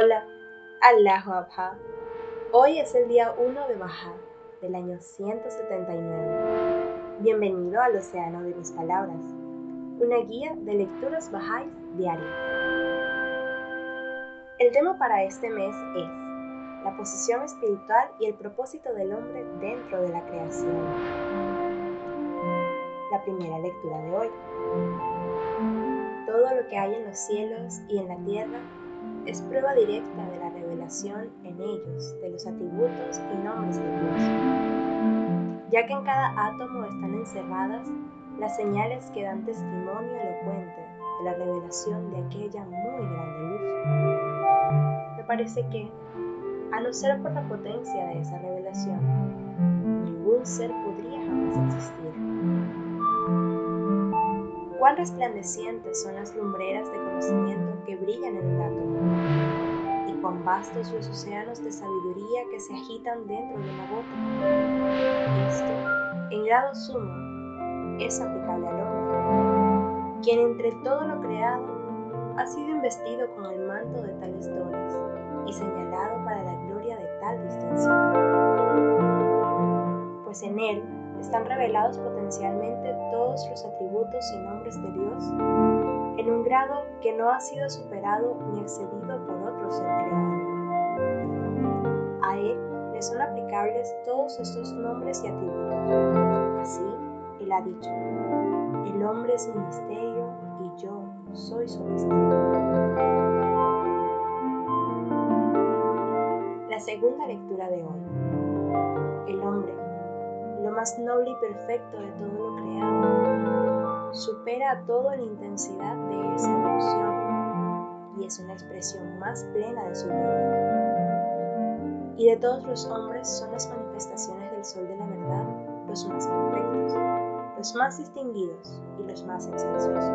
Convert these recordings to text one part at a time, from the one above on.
Allahu Abha. Hoy es el día 1 de Baha del año 179. Bienvenido al Océano de mis Palabras, una guía de lecturas Bahá'í diarias. El tema para este mes es la posición espiritual y el propósito del hombre dentro de la creación. La primera lectura de hoy. Todo lo que hay en los cielos y en la tierra es prueba directa de la revelación en ellos de los atributos y nombres de Dios, ya que en cada átomo están encerradas las señales que dan testimonio elocuente de la revelación de aquella muy grande luz. Me parece que, a no ser por la potencia de esa revelación, ningún ser podría jamás existir. Cuán resplandecientes son las lumbreras de conocimiento que brillan en el vastos los océanos de sabiduría que se agitan dentro de una gota. Esto, en grado sumo, es aplicable al hombre, quien entre todo lo creado ha sido investido con el manto de tales dones y señalado para la gloria de tal distinción. Pues en él están revelados potencialmente todos los atributos y nombres de Dios en un grado que no ha sido superado ni excedido todos estos nombres y atributos. Así, Él ha dicho, el hombre es mi misterio y yo soy su misterio. La segunda lectura de hoy. El hombre lo más noble y perfecto de todo lo creado, supera a todo en intensidad de esa evolución y es una expresión más plena de su gloria. Y de todos los hombres son las manifestaciones del sol de la verdad los más perfectos, los más distinguidos y los más excelsos.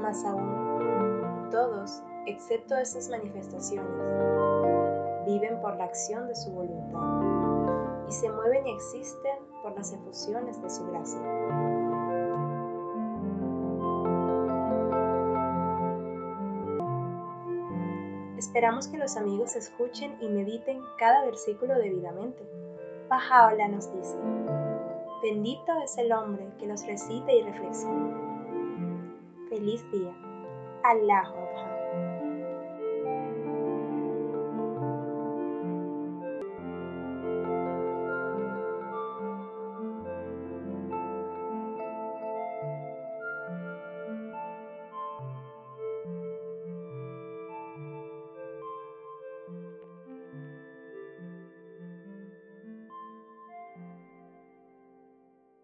Más aún, todos, excepto esas manifestaciones, viven por la acción de su voluntad y se mueven y existen por las efusiones de su gracia. Esperamos que los amigos escuchen y mediten cada versículo debidamente. Pajaola nos dice, bendito es el hombre que los recite y reflexione. Feliz día. Allahu